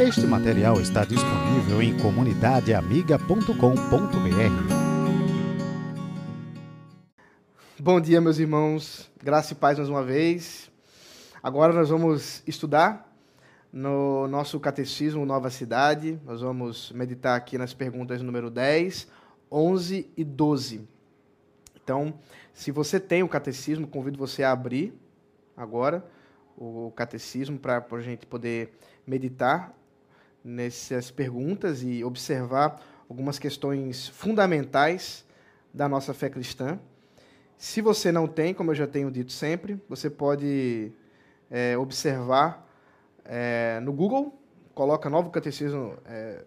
Este material está disponível em comunidadeamiga.com.br. Bom dia, meus irmãos. Graça e paz mais uma vez. Agora nós vamos estudar no nosso catecismo Nova Cidade. Nós vamos meditar aqui nas perguntas número 10, 11 e 12. Então, se você tem o catecismo, convido você a abrir agora o catecismo para a gente poder meditar nessas perguntas e observar algumas questões fundamentais da nossa fé cristã. Se você não tem, como eu já tenho dito sempre, você pode é, observar é, no Google, coloca Novo Catecismo, é,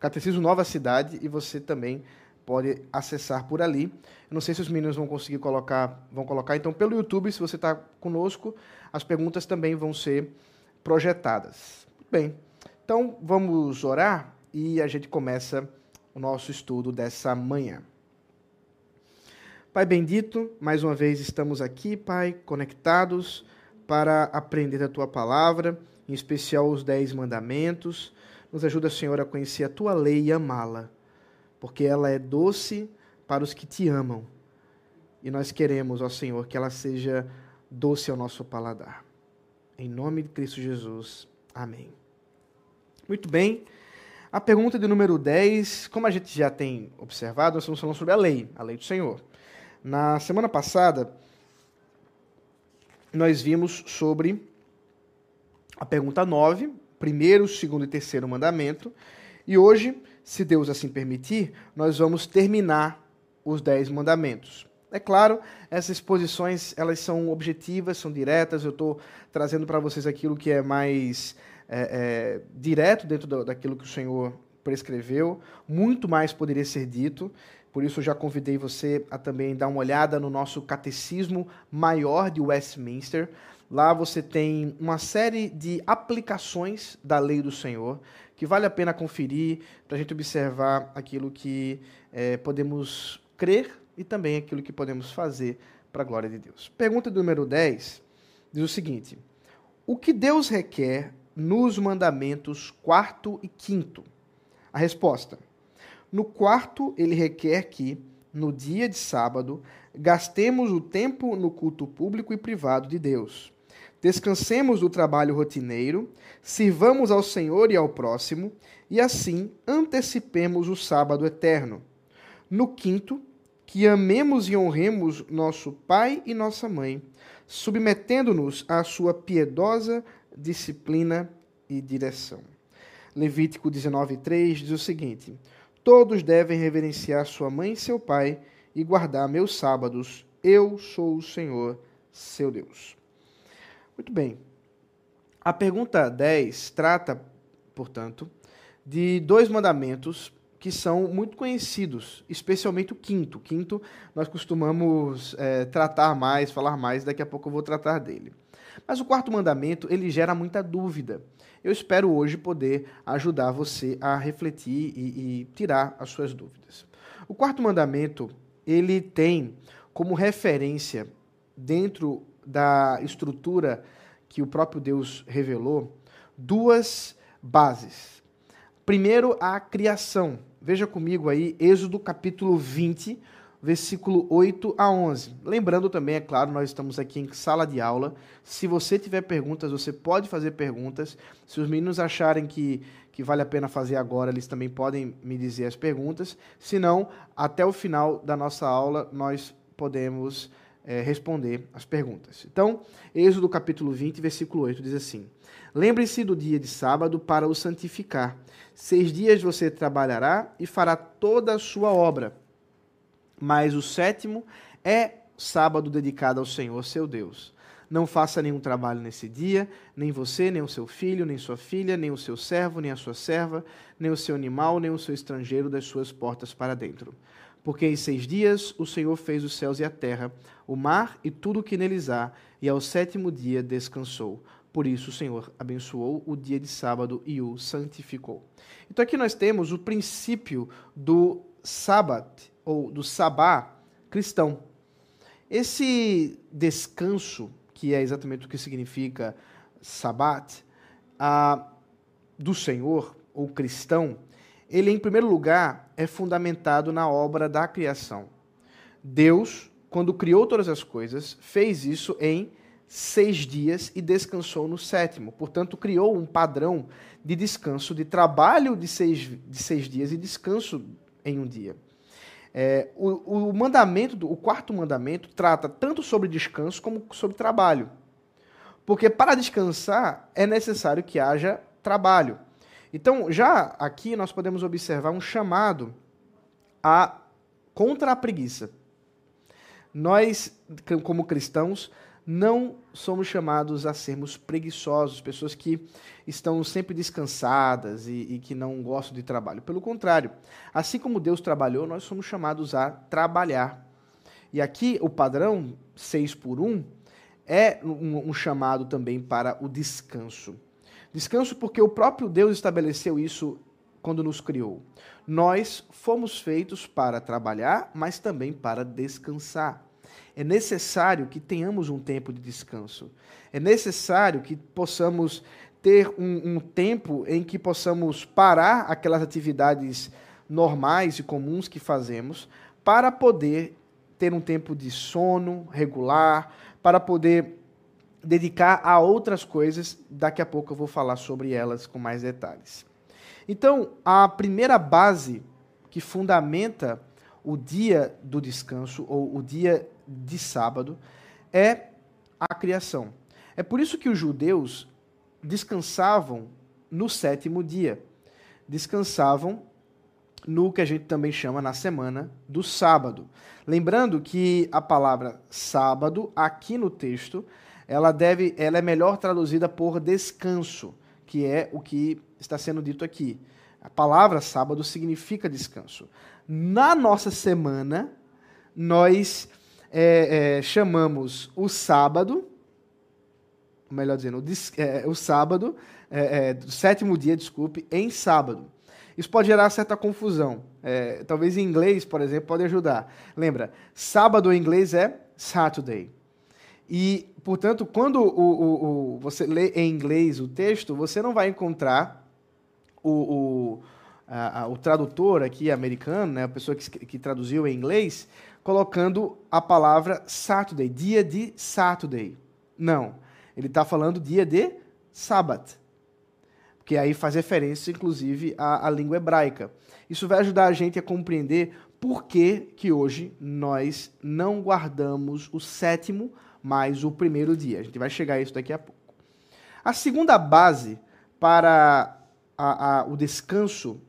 Catecismo Nova Cidade e você também pode acessar por ali. Eu não sei se os meninos vão conseguir colocar, vão colocar. Então, pelo YouTube, se você está conosco, as perguntas também vão ser projetadas. Bem, então, vamos orar e a gente começa o nosso estudo dessa manhã. Pai bendito, mais uma vez estamos aqui, Pai, conectados para aprender a tua palavra, em especial os dez mandamentos. Nos ajuda, Senhor, a conhecer a tua lei e amá-la, porque ela é doce para os que te amam. E nós queremos, ó Senhor, que ela seja doce ao nosso paladar. Em nome de Cristo Jesus. Amém. Muito bem. A pergunta de número 10, como a gente já tem observado, nós estamos falando sobre a lei, a lei do Senhor. Na semana passada, nós vimos sobre a pergunta 9, primeiro, segundo e terceiro mandamento. E hoje, se Deus assim permitir, nós vamos terminar os dez mandamentos. É claro, essas exposições elas são objetivas, são diretas. Eu estou trazendo para vocês aquilo que é mais é, é, direto dentro do, daquilo que o Senhor prescreveu. Muito mais poderia ser dito. Por isso, eu já convidei você a também dar uma olhada no nosso catecismo maior de Westminster. Lá você tem uma série de aplicações da lei do Senhor que vale a pena conferir para a gente observar aquilo que é, podemos crer e também aquilo que podemos fazer para a glória de Deus. Pergunta número 10 diz o seguinte: O que Deus requer nos mandamentos quarto e quinto? A resposta: No quarto, ele requer que, no dia de sábado, gastemos o tempo no culto público e privado de Deus. Descansemos do trabalho rotineiro, sirvamos ao Senhor e ao próximo, e assim antecipemos o sábado eterno. No quinto, que amemos e honremos nosso pai e nossa mãe, submetendo-nos à sua piedosa disciplina e direção. Levítico 19:3 diz o seguinte: Todos devem reverenciar sua mãe e seu pai e guardar meus sábados. Eu sou o Senhor, seu Deus. Muito bem. A pergunta 10 trata, portanto, de dois mandamentos que são muito conhecidos, especialmente o quinto. O quinto nós costumamos é, tratar mais, falar mais, daqui a pouco eu vou tratar dele. Mas o quarto mandamento, ele gera muita dúvida. Eu espero hoje poder ajudar você a refletir e, e tirar as suas dúvidas. O quarto mandamento, ele tem como referência, dentro da estrutura que o próprio Deus revelou, duas bases. Primeiro, a criação. Veja comigo aí, Êxodo capítulo 20, versículo 8 a 11. Lembrando também, é claro, nós estamos aqui em sala de aula. Se você tiver perguntas, você pode fazer perguntas. Se os meninos acharem que, que vale a pena fazer agora, eles também podem me dizer as perguntas. Se não, até o final da nossa aula, nós podemos é, responder as perguntas. Então, Êxodo capítulo 20, versículo 8 diz assim: Lembre-se do dia de sábado para o santificar. Seis dias você trabalhará e fará toda a sua obra mas o sétimo é sábado dedicado ao Senhor, seu Deus. Não faça nenhum trabalho nesse dia, nem você, nem o seu filho, nem sua filha, nem o seu servo, nem a sua serva, nem o seu animal, nem o seu estrangeiro das suas portas para dentro. Porque em seis dias o Senhor fez os céus e a terra, o mar e tudo o que neles há, e ao sétimo dia descansou. Por isso o Senhor abençoou o dia de sábado e o santificou. Então aqui nós temos o princípio do sábado, ou do sabá cristão. Esse descanso, que é exatamente o que significa sabat, ah, do Senhor, ou cristão, ele, em primeiro lugar, é fundamentado na obra da criação. Deus, quando criou todas as coisas, fez isso em seis dias e descansou no sétimo. Portanto, criou um padrão de descanso, de trabalho de seis, de seis dias e descanso em um dia. É, o, o mandamento, o quarto mandamento, trata tanto sobre descanso como sobre trabalho. Porque para descansar é necessário que haja trabalho. Então, já aqui nós podemos observar um chamado a contra a preguiça. Nós, como cristãos, não somos chamados a sermos preguiçosos, pessoas que estão sempre descansadas e, e, que não gostam de trabalho. Pelo contrário, assim como Deus trabalhou, nós somos chamados a trabalhar. E aqui o padrão 6 por 1 é um, um chamado também para o descanso. Descanso porque o próprio Deus estabeleceu isso quando nos criou. Nós fomos feitos para trabalhar, mas também para descansar. É necessário que tenhamos um tempo de descanso. É necessário que possamos ter um, um tempo em que possamos parar aquelas atividades normais e comuns que fazemos para poder ter um tempo de sono regular, para poder dedicar a outras coisas. Daqui a pouco eu vou falar sobre elas com mais detalhes. Então, a primeira base que fundamenta o dia do descanso ou o dia de sábado é a criação. É por isso que os judeus descansavam no sétimo dia. Descansavam no que a gente também chama na semana do sábado. Lembrando que a palavra sábado aqui no texto, ela deve, ela é melhor traduzida por descanso, que é o que está sendo dito aqui. A palavra sábado significa descanso. Na nossa semana, nós é, é, chamamos o sábado, melhor dizendo, o, é, o sábado, é, é, o sétimo dia, desculpe, em sábado. Isso pode gerar certa confusão. É, talvez em inglês, por exemplo, pode ajudar. Lembra, sábado em inglês é Saturday. E, portanto, quando o, o, o, você lê em inglês o texto, você não vai encontrar o, a, a, o tradutor aqui americano, né, a pessoa que, que traduziu em inglês, colocando a palavra Saturday, dia de Saturday. Não. Ele está falando dia de Sabbath. Porque aí faz referência, inclusive, à, à, língua hebraica. Isso vai ajudar a gente a compreender por que, que hoje nós não guardamos o sétimo mais o primeiro dia. A gente vai chegar a isso daqui a pouco. A segunda base para a, a, o descanso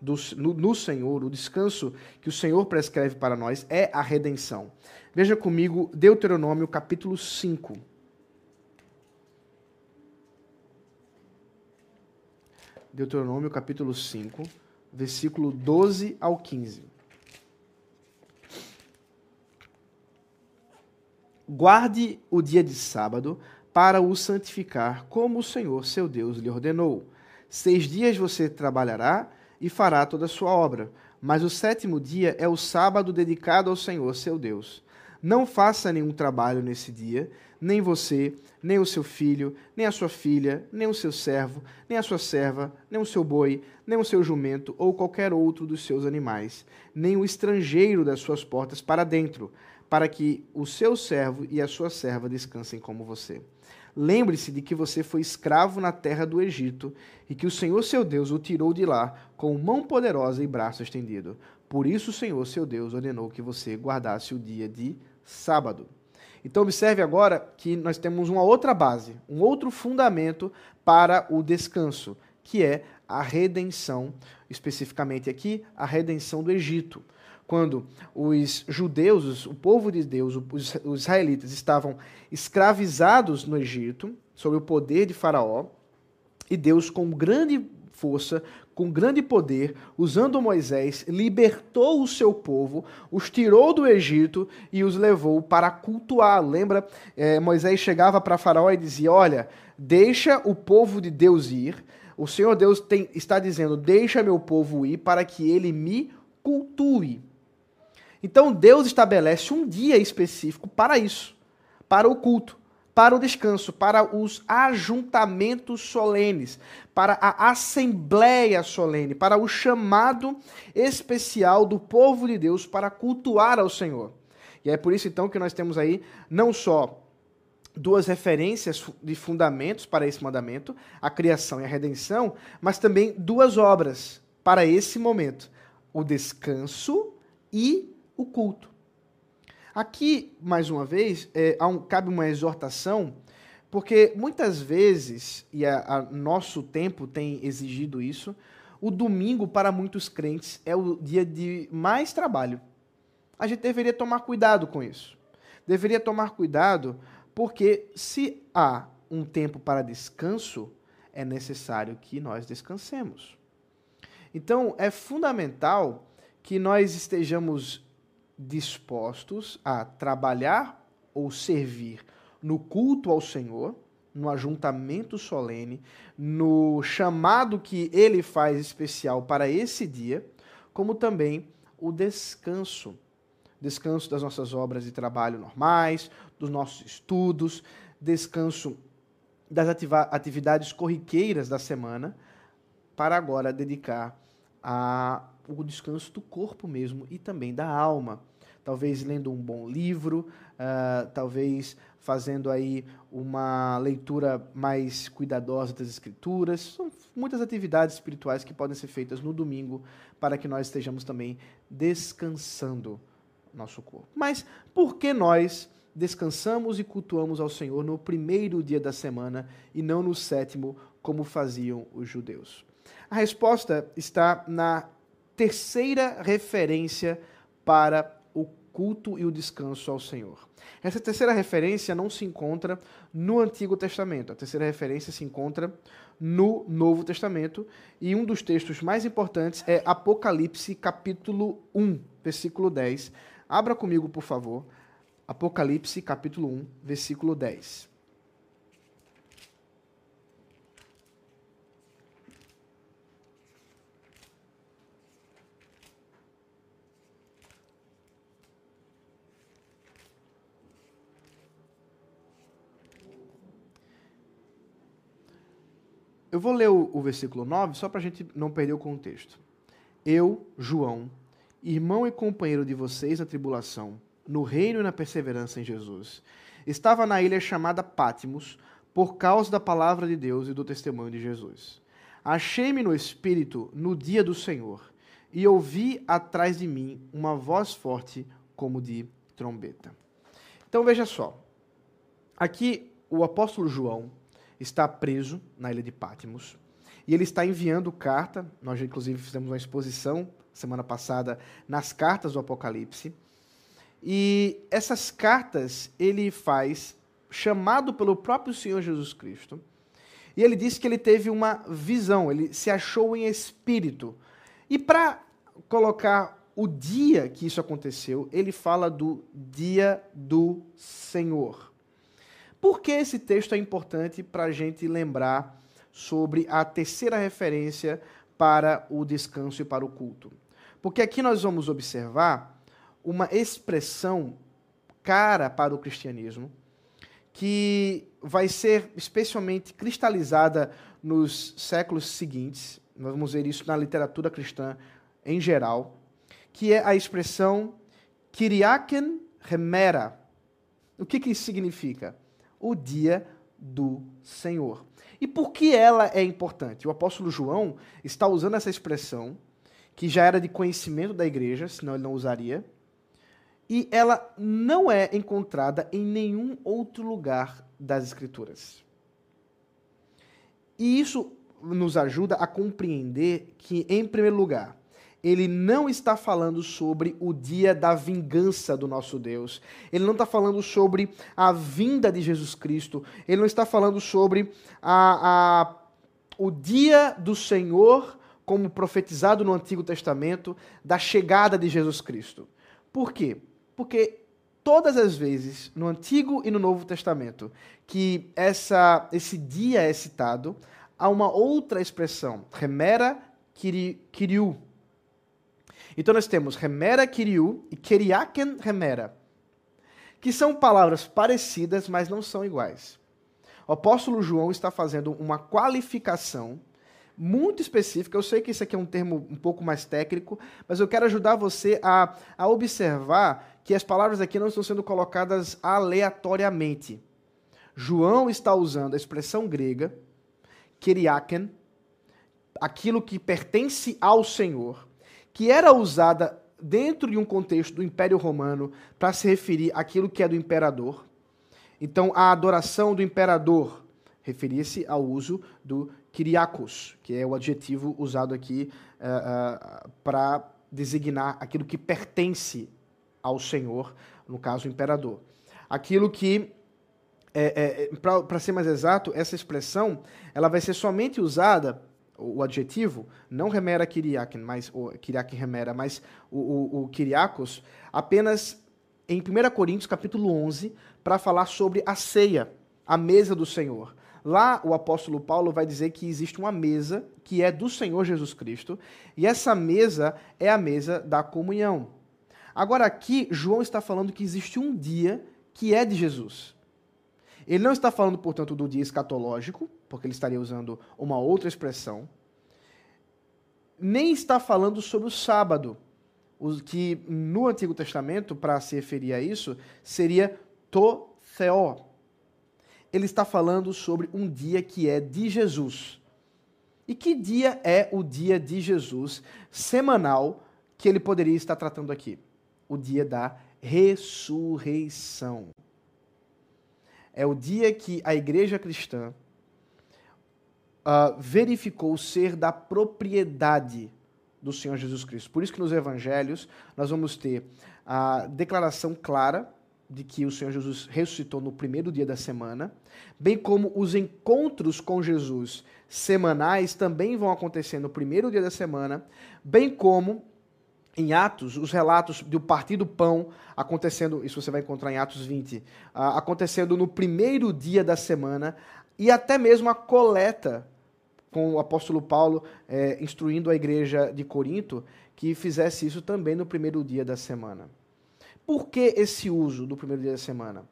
do, no, no Senhor, o descanso que o Senhor prescreve para nós é a redenção. Veja comigo Deuteronômio capítulo 5. Deuteronômio capítulo 5, versículo 12 ao 15. Guarde o dia de sábado para o santificar, como o Senhor seu Deus lhe ordenou. Seis dias você trabalhará e fará toda a sua obra. Mas o sétimo dia é o sábado dedicado ao Senhor, seu Deus. Não faça nenhum trabalho nesse dia, nem você, nem o seu filho, nem a sua filha, nem o seu servo, nem a sua serva, nem o seu boi, nem o seu jumento ou qualquer outro dos seus animais, nem o estrangeiro das suas portas para dentro, para que o seu servo e a sua serva descansem como você. Lembre-se de que você foi escravo na terra do Egito e que o Senhor seu Deus o tirou de lá com mão poderosa e braço estendido. Por isso o Senhor seu Deus ordenou que você guardasse o dia de sábado. Então observe agora que nós temos uma outra base, um outro fundamento para o descanso, que é a redenção, especificamente aqui, a redenção do Egito quando os judeus, o povo de Deus, os, israelitas estavam escravizados no Egito, sob o poder de Faraó, e Deus, com grande força, com grande poder, usando Moisés, libertou o seu povo, os tirou do Egito e os levou para cultuar. Lembra? É, Moisés chegava para Faraó e dizia: Olha, deixa o povo de Deus ir. O Senhor Deus tem, está dizendo: Deixa meu povo ir para que ele me cultue. Então Deus estabelece um dia específico para isso, para o culto, para o descanso, para os ajuntamentos solenes, para a assembleia solene, para o chamado especial do povo de Deus para cultuar ao Senhor. E é por isso então que nós temos aí não só duas referências de fundamentos para esse mandamento, a criação e a redenção, mas também duas obras para esse momento: o descanso e o culto. Aqui, mais uma vez, é, um, cabe uma exortação, porque muitas vezes, e a, a nosso tempo tem exigido isso, o domingo para muitos crentes é o dia de mais trabalho. A gente deveria tomar cuidado com isso. Deveria tomar cuidado, porque se há um tempo para descanso, é necessário que nós descansemos. Então, é fundamental que nós estejamos dispostos a trabalhar ou servir no culto ao Senhor, no ajuntamento solene, no chamado que ele faz especial para esse dia, como também o descanso. Descanso das nossas obras de trabalho normais, dos nossos estudos, descanso das atividades corriqueiras da semana, para agora dedicar a o descanso do corpo mesmo e também da alma. Talvez lendo um bom livro, uh, talvez fazendo aí uma leitura mais cuidadosa das escrituras. São muitas atividades espirituais que podem ser feitas no domingo para que nós estejamos também descansando nosso corpo. Mas por que nós descansamos e cultuamos ao Senhor no primeiro dia da semana e não no sétimo, como faziam os judeus? A resposta está na terceira referência para culto e o descanso ao Senhor. Essa terceira referência não se encontra no Antigo Testamento. A terceira referência se encontra no Novo Testamento. E um dos textos mais importantes é Apocalipse, capítulo 1, versículo 10. Abra comigo, por favor. Apocalipse, capítulo 1, versículo 10. Eu vou ler o, o versículo 9 só para a gente não perder o contexto. Eu, João, irmão e companheiro de vocês na tribulação, no reino e na perseverança em Jesus, estava na ilha chamada Pátimos por causa da palavra de Deus e do testemunho de Jesus. Achei-me no Espírito no dia do Senhor e ouvi atrás de mim uma voz forte como de trombeta. Então veja só. Aqui o apóstolo João está preso na ilha de Patmos e ele está enviando carta. Nós, inclusive, fizemos uma exposição semana passada nas cartas do Apocalipse. E essas cartas ele faz chamado pelo próprio Senhor Jesus Cristo. E ele disse que ele teve uma visão, ele se achou em espírito. E para colocar o dia que isso aconteceu, ele fala do dia do Senhor. Por que esse texto é importante para a gente lembrar sobre a terceira referência para o descanso e para o culto? Porque aqui nós vamos observar uma expressão cara para o cristianismo que vai ser especialmente cristalizada nos séculos seguintes. Nós vamos ver isso na literatura cristã em geral, que é a expressão Kyriaken Remera. O que, que isso significa? O dia do Senhor. E por que ela é importante? O apóstolo João está usando essa expressão, que já era de conhecimento da igreja, senão ele não usaria, e ela não é encontrada em nenhum outro lugar das Escrituras. E isso nos ajuda a compreender que, em primeiro lugar, ele não está falando sobre o dia da vingança do nosso Deus. Ele não está falando sobre a vinda de Jesus Cristo. Ele não está falando sobre a, a, o dia do Senhor, como profetizado no Antigo Testamento, da chegada de Jesus Cristo. Por quê? Porque todas as vezes, no Antigo e no Novo Testamento, que essa, esse dia é citado, há uma outra expressão, remera kiriu, então nós temos Remera Kiriu e Keriaken Remera. que são palavras parecidas, mas não são iguais. O apóstolo João está fazendo uma qualificação muito específica. Eu sei que isso aqui é um termo um pouco mais técnico, mas eu quero ajudar você a, a observar que as palavras aqui não estão sendo colocadas aleatoriamente. João está usando a expressão grega, keriaken, aquilo que pertence ao Senhor, que era usada dentro de um contexto do Império Romano para se referir àquilo que é do imperador. Então, a adoração do imperador referia-se ao uso do Kyriakos, que é o adjetivo usado aqui uh, uh, para designar aquilo que pertence ao Senhor, no caso, o imperador. Aquilo que, é, é, para ser mais exato, essa expressão ela vai ser somente usada o adjetivo, não remera Kyriakin, mas o Kyriakin remera, mas o, o, o apenas em 1 Coríntios capítulo 11, para falar sobre a ceia, a mesa do Senhor. Lá o apóstolo Paulo vai dizer que existe uma mesa que é do Senhor Jesus Cristo, e essa mesa é a mesa da comunhão. Agora aqui João está falando que existe um dia que é de Jesus. Ele não está falando, portanto, do dia escatológico, porque ele estaria usando uma outra expressão. Nem está falando sobre o sábado, que no Antigo Testamento, para se referir a isso, seria to theó. Ele está falando sobre um dia que é de Jesus. E que dia é o dia de Jesus semanal que ele poderia estar tratando aqui? O dia da ressurreição é o dia que a igreja cristã uh, verificou ser da propriedade do Senhor Jesus Cristo. Por isso que nos evangelhos nós vamos ter a declaração clara de que o Senhor Jesus ressuscitou no primeiro dia da semana, bem como os encontros com Jesus semanais também vão acontecer no primeiro dia da semana, bem como em Atos, os relatos do partir do pão acontecendo, isso você vai encontrar em Atos 20, uh, ah, acontecendo no primeiro dia da semana, e até mesmo a coleta, com o apóstolo Paulo eh, instruindo a igreja de Corinto que fizesse isso também no primeiro dia da semana. Por que esse uso do primeiro dia da semana?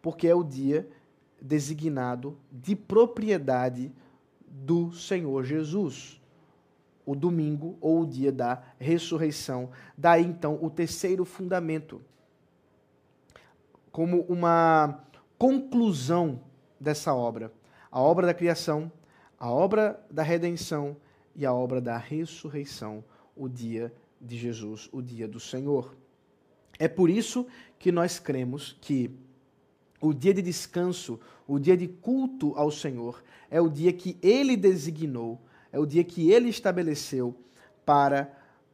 Porque é o dia designado de propriedade do Senhor Jesus o domingo ou o dia da ressurreição. Daí então o terceiro fundamento, como uma conclusão dessa obra: a obra da criação, a obra da redenção e a obra da ressurreição, o dia de Jesus, o dia do Senhor. É por isso que nós cremos que o dia de descanso, o dia de culto ao Senhor, é o dia que ele designou é o dia que ele estabeleceu para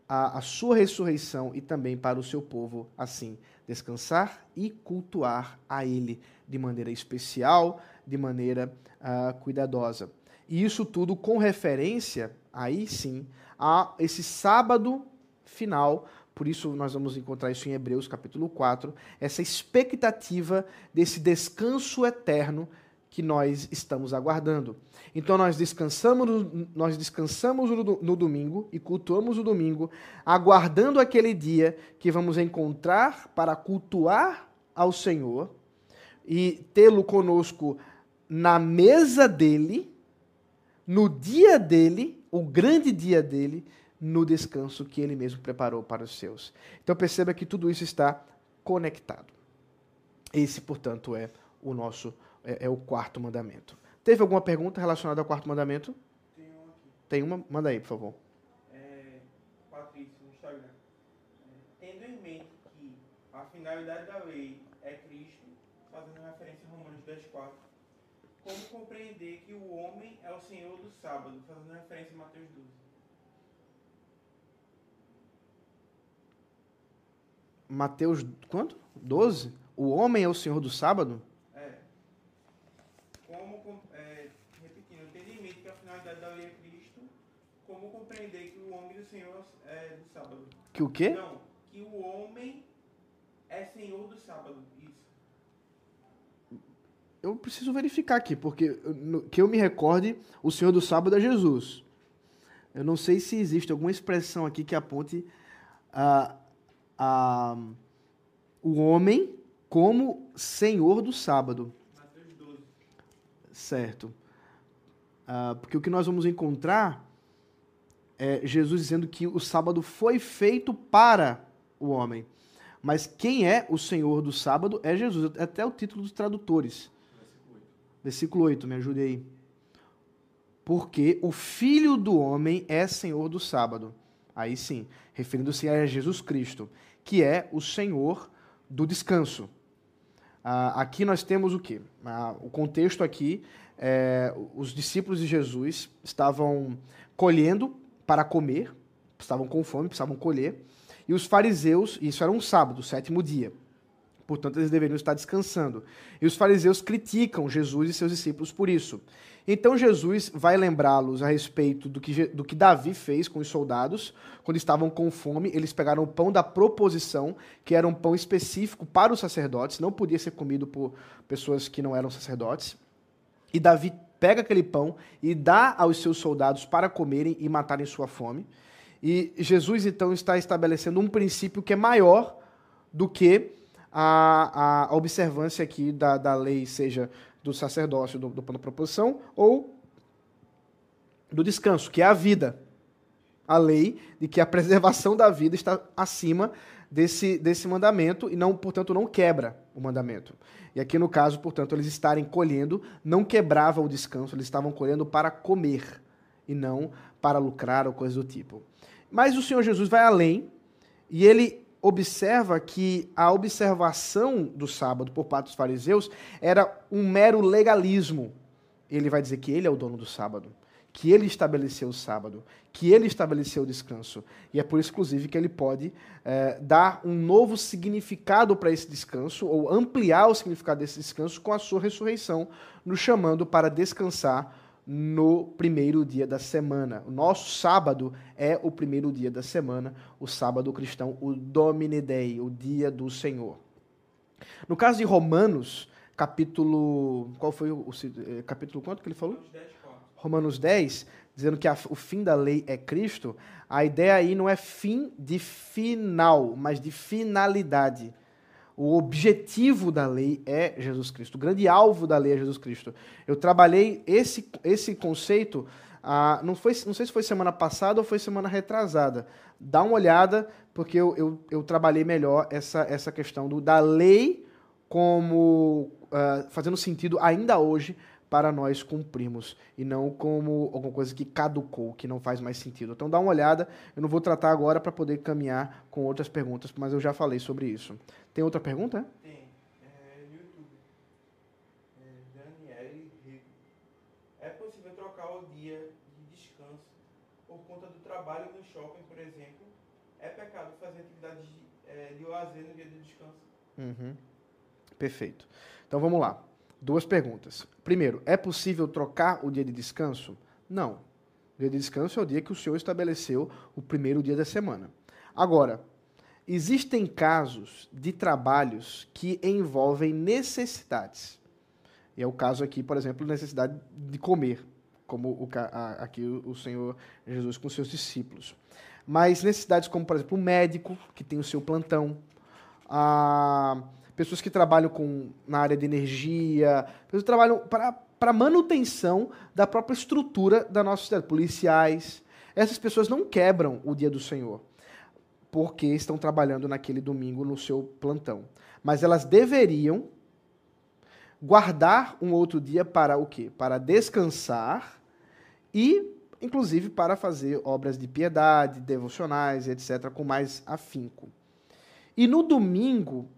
a, a, sua ressurreição e também para o seu povo, assim, descansar e cultuar a ele de maneira especial, de maneira uh, cuidadosa. E isso tudo com referência, aí sim, a esse sábado final. Por isso, nós vamos encontrar isso em Hebreus capítulo 4, essa expectativa desse descanso eterno que nós estamos aguardando. Então nós descansamos, nós descansamos no, domingo e cultuamos o domingo, aguardando aquele dia que vamos encontrar para cultuar ao Senhor e tê-lo conosco na mesa dele, no dia dele, o grande dia dele, no descanso que ele mesmo preparou para os seus. Então perceba que tudo isso está conectado. Esse, portanto, é o nosso é, é o quarto mandamento. Teve alguma pergunta relacionada ao quarto mandamento? Tem uma aqui. Tem uma? Manda aí, por favor. É, Patrícia, no Instagram. É, tendo em mente que a finalidade da lei é Cristo, fazendo referência a Romanos 10.4, como compreender que o homem é o Senhor do sábado, fazendo referência a Mateus 12? Mateus, quanto? 12? O homem é o Senhor do sábado? compreender que o homem do Senhor é do sábado. Que o quê? Não, que o homem é senhor do sábado. Eu preciso verificar aqui, porque que eu me recorde, o senhor do sábado é Jesus. Eu não sei se existe alguma expressão aqui que aponte a, a, o homem como Senhor do sábado. Mateus 12. Certo. Ah, porque o que nós vamos encontrar é Jesus dizendo que o sábado foi feito para o homem. Mas quem é o Senhor do sábado é Jesus. Até o título dos tradutores. Versículo 8, me ajude aí. Porque o Filho do homem é Senhor do sábado. Aí sim, referindo-se a Jesus Cristo, que é o Senhor do descanso. Ah, aqui nós temos o quê? Ah, o contexto aqui, é, os discípulos de Jesus estavam colhendo para comer, estavam com fome, precisavam colher, e os fariseus, isso era um sábado, sétimo dia, portanto eles deveriam estar descansando. E os fariseus criticam Jesus e seus discípulos por isso. Então Jesus vai lembrá-los a respeito do que, do que Davi fez com os soldados quando estavam com fome. Eles pegaram o pão da proposição, que era um pão específico para os sacerdotes, não podia ser comido por pessoas que não eram sacerdotes. E Davi pega aquele pão e dá aos seus soldados para comerem e matarem sua fome. E Jesus então está estabelecendo um princípio que é maior do que a, a observância aqui da, da lei, seja do sacerdócio, do, do da proposição, ou do descanso, que é a vida. A lei de que a preservação da vida está acima desse, desse mandamento e não, portanto, não quebra o mandamento. E aqui no caso, portanto, eles estarem colhendo não quebrava o descanso, eles estavam colhendo para comer e não para lucrar ou coisa do tipo. Mas o Senhor Jesus vai além e ele observa que a observação do sábado por parte dos fariseus era um mero legalismo. Ele vai dizer que ele é o dono do sábado, que ele estabeleceu o sábado, que ele estabeleceu o descanso. E é por isso, inclusive, que ele pode é, dar um novo significado para esse descanso, ou ampliar o significado desse descanso com a sua ressurreição, nos chamando para descansar no primeiro dia da semana. O nosso sábado é o primeiro dia da semana, o sábado cristão, o Domine Dei, o dia do Senhor. No caso de Romanos, capítulo. Qual foi o, eh, capítulo quanto que ele falou? Romanos 10, dizendo que a, o fim da lei é Cristo. A ideia aí não é fim de final, mas de finalidade. O objetivo da lei é Jesus Cristo. O grande alvo da lei é Jesus Cristo. Eu trabalhei esse, esse conceito, ah, não, foi, não sei se foi semana passada ou foi semana retrasada. Dá uma olhada, porque eu, eu, eu trabalhei melhor essa, essa questão do, da lei como ah, fazendo sentido ainda hoje para nós cumprirmos e não como alguma coisa que caducou, que não faz mais sentido. Então dá uma olhada, eu não vou tratar agora para poder caminhar com outras perguntas, mas eu já falei sobre isso. Tem outra pergunta? Tem. É, YouTube. É, Daniele Rico. É possível trocar o dia de descanso por conta do trabalho no shopping, por exemplo? É pecado fazer atividades de, é, de lazer no dia de descanso? Uhum. Perfeito. Então vamos lá. Duas perguntas. Primeiro, é possível trocar o dia de descanso? Não. O dia de descanso é o dia que o Senhor estabeleceu, o primeiro dia da semana. Agora, existem casos de trabalhos que envolvem necessidades. E é o caso aqui, por exemplo, necessidade de comer, como o, a, aqui o Senhor Jesus com seus discípulos. Mas necessidades como, por exemplo, o médico, que tem o seu plantão, a pessoas que trabalham com, na área de energia, pessoas que trabalham para manutenção da própria estrutura da nossa cidade, policiais. Essas pessoas não quebram o dia do Senhor, porque estão trabalhando naquele domingo no seu plantão. Mas elas deveriam guardar um outro dia para o quê? Para descansar e, inclusive, para fazer obras de piedade, devocionais, etc., com mais afinco. E no domingo,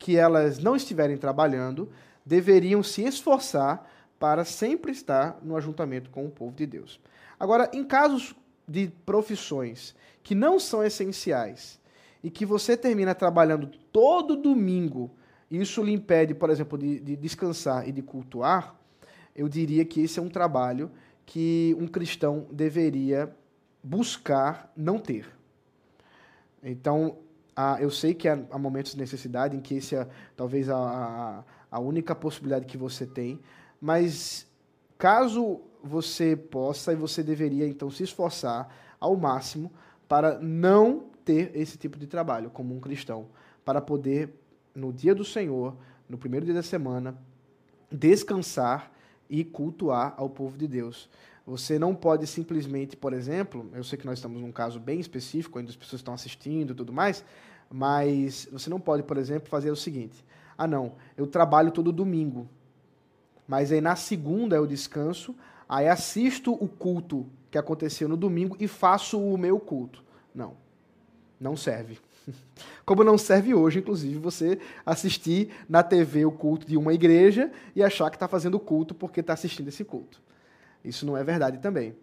que elas não estiverem trabalhando, deveriam se esforçar para sempre estar no ajuntamento com o povo de Deus. Agora, em casos de profissões que não são essenciais e que você termina trabalhando todo domingo, isso lhe impede, por exemplo, de, de descansar e de cultuar, eu diria que esse é um trabalho que um cristão deveria buscar não ter. Então, eu sei que há, há, momentos de necessidade em que esse é talvez a, a, a única possibilidade que você tem, mas caso você possa e você deveria então se esforçar ao máximo para não ter esse tipo de trabalho como um cristão, para poder no dia do Senhor, no primeiro dia da semana, descansar e cultuar ao povo de Deus. Você não pode simplesmente, por exemplo, eu sei que nós estamos num caso bem específico, onde as pessoas estão assistindo e tudo mais, mas você não pode, por exemplo, fazer o seguinte: ah, não, eu trabalho todo domingo, mas aí na segunda eu descanso, aí assisto o culto que aconteceu no domingo e faço o meu culto. Não, não serve. Como não serve hoje, inclusive, você assistir na TV o culto de uma igreja e achar que está fazendo culto porque está assistindo esse culto. Isso não é verdade também.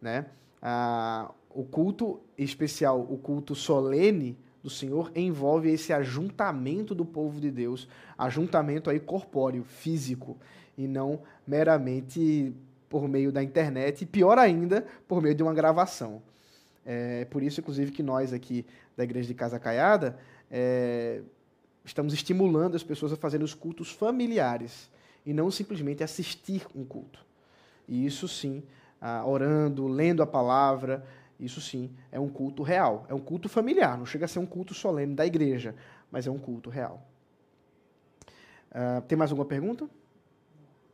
Né? Ah, o culto especial, o culto solene do Senhor, envolve esse ajuntamento do povo de Deus, ajuntamento aí corpóreo, físico, e não meramente por meio da internet, e pior ainda, por meio de uma gravação. É por isso, inclusive, que nós aqui da Igreja de Casa Caiada é, estamos estimulando as pessoas a fazerem os cultos familiares e não simplesmente assistir um culto. E isso sim, ah, orando, lendo a palavra, isso sim é um culto real. É um culto familiar, não chega a ser um culto solene da igreja, mas é um culto real. Ah, tem mais alguma pergunta?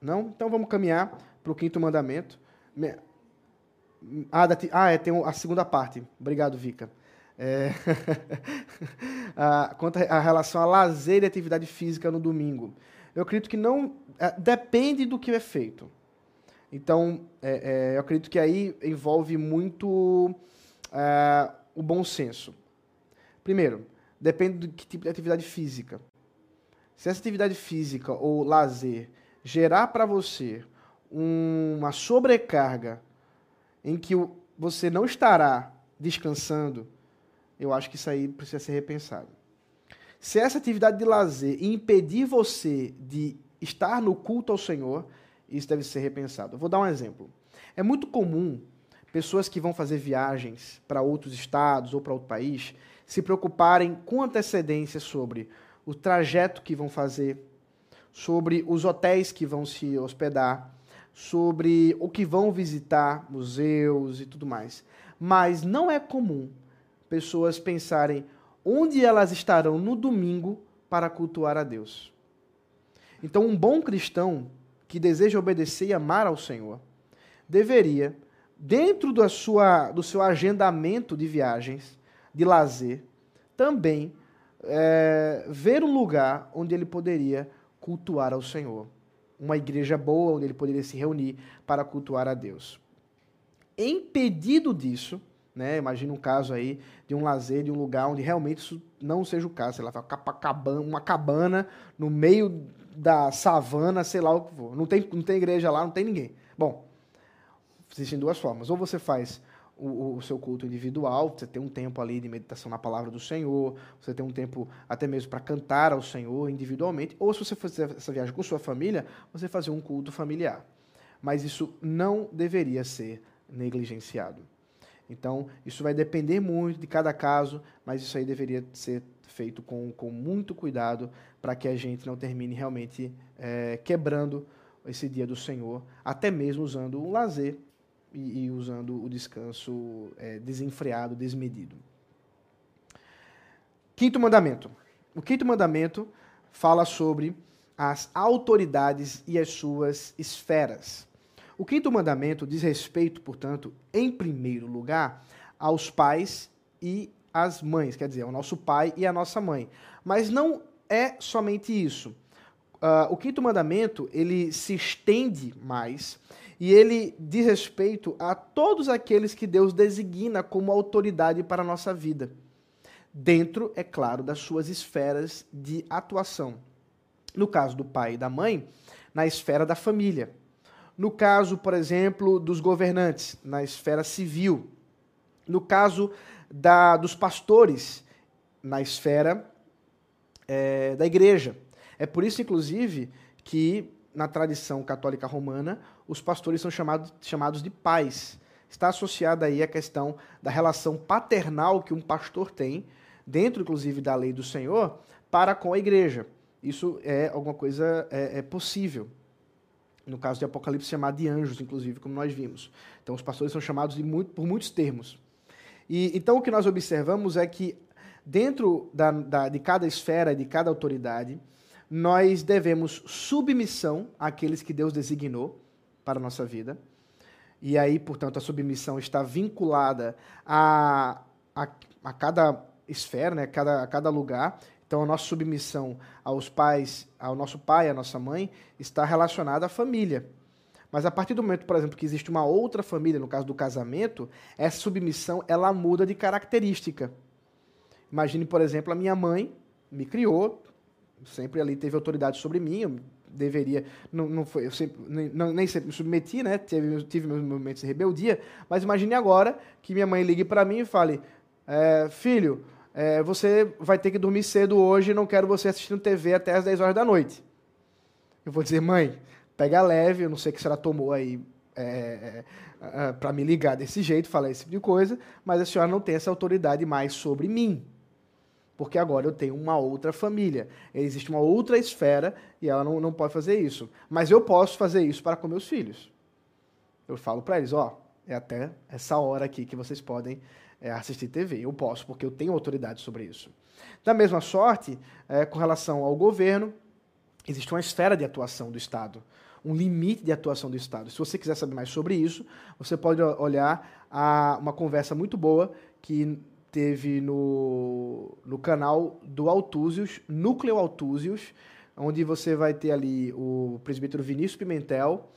Não? Então vamos caminhar para o quinto mandamento. Ah, ah, é, tem a segunda parte. Obrigado, Vika. É... quanto à relação a lazer e atividade física no domingo. Eu acredito que não. É, depende do que é feito. Então, é, é, eu acredito que aí envolve muito é, o bom senso. Primeiro, depende do que tipo de atividade física. Se essa atividade física ou lazer gerar para você uma sobrecarga em que você não estará descansando, eu acho que isso aí precisa ser repensado. Se essa atividade de lazer impedir você de estar no culto ao Senhor, isso deve ser repensado. Eu vou dar um exemplo. É muito comum pessoas que vão fazer viagens para outros estados ou para outro país se preocuparem com antecedência sobre o trajeto que vão fazer, sobre os hotéis que vão se hospedar, sobre o que vão visitar, museus e tudo mais. Mas não é comum pessoas pensarem onde elas estarão no domingo para cultuar a Deus. Então, um bom cristão que deseja obedecer e amar ao Senhor deveria, dentro da sua, do seu agendamento de viagens, de lazer, também é, ver um lugar onde ele poderia cultuar ao Senhor uma igreja boa onde ele poderia se reunir para cultuar a Deus. Impedido disso, né, imagina um caso aí de um lazer, de um lugar onde realmente isso não seja o caso, sei lá, uma cabana no meio da savana, sei lá o que for. Não tem, não tem igreja lá, não tem ninguém. Bom, existem duas formas. Ou você faz o, o, seu culto individual, você tem um tempo ali de meditação na palavra do Senhor, você tem um tempo até mesmo para cantar ao Senhor individualmente, ou se você fizer essa viagem com sua família, você fazer um culto familiar. Mas isso não deveria ser negligenciado. Então, isso vai depender muito de cada caso, mas isso aí deveria ser feito com, com muito cuidado para que a gente não termine realmente é, quebrando esse dia do Senhor, até mesmo usando um lazer e, e usando o descanso é, desenfreado, desmedido. Quinto mandamento. O quinto mandamento fala sobre as autoridades e as suas esferas. O quinto mandamento diz respeito, portanto, em primeiro lugar, aos pais e às mães, quer dizer, ao nosso pai e à nossa mãe. Mas não é somente isso. Uh, o quinto mandamento ele se estende mais e ele diz respeito a todos aqueles que Deus designa como autoridade para a nossa vida. Dentro, é claro, das suas esferas de atuação. No caso do pai e da mãe, na esfera da família. No caso, por exemplo, dos governantes, na esfera civil. No caso da, dos pastores, na esfera é, da igreja. É por isso, inclusive, que na tradição católica romana, os pastores são chamados, chamados de pais. Está associada aí a questão da relação paternal que um pastor tem, dentro inclusive da lei do Senhor, para com a igreja. Isso é alguma coisa é, é possível. No caso de Apocalipse, chamado de anjos, inclusive, como nós vimos. Então, os pastores são chamados muito, por muitos termos. E, então, o que nós observamos é que dentro da, da, de cada esfera, de cada autoridade, nós devemos submissão àqueles que Deus designou para a nossa vida. E aí, portanto, a submissão está vinculada a, a, a cada esfera, né, cada, a cada lugar. Então, a nossa submissão aos pais, ao nosso pai, à nossa mãe, está relacionada à família. Mas a partir do momento, por exemplo, que existe uma outra família, no caso do casamento, essa submissão ela muda de característica. Imagine, por exemplo, a minha mãe me criou, sempre ali teve autoridade sobre mim, eu deveria, não, não foi, eu sempre, nem, não, nem sempre me submeti, né? Tive, tive meus momentos de rebeldia, mas imagine agora que minha mãe ligue para mim e fale: é, Filho, é, você vai ter que dormir cedo hoje, não quero você assistindo TV até as 10 horas da noite. Eu vou dizer, mãe, pega leve, eu não sei o que senhora tomou aí é, é, é para me ligar desse jeito, falar esse tipo de coisa, mas a senhora não tem essa autoridade mais sobre mim porque agora eu tenho uma outra família. Existe uma outra esfera e ela não, não pode fazer isso. Mas eu posso fazer isso para com meus filhos. Eu falo para eles, ó, é até essa hora aqui que vocês podem é, assistir TV. Eu posso, porque eu tenho autoridade sobre isso. Da mesma sorte, é, com relação ao governo, existe uma esfera de atuação do Estado, um limite de atuação do Estado. Se você quiser saber mais sobre isso, você pode olhar a uma conversa muito boa que teve no, no canal do Altúzios, Núcleo Altúzios, onde você vai ter ali o presbítero Vinícius Pimentel,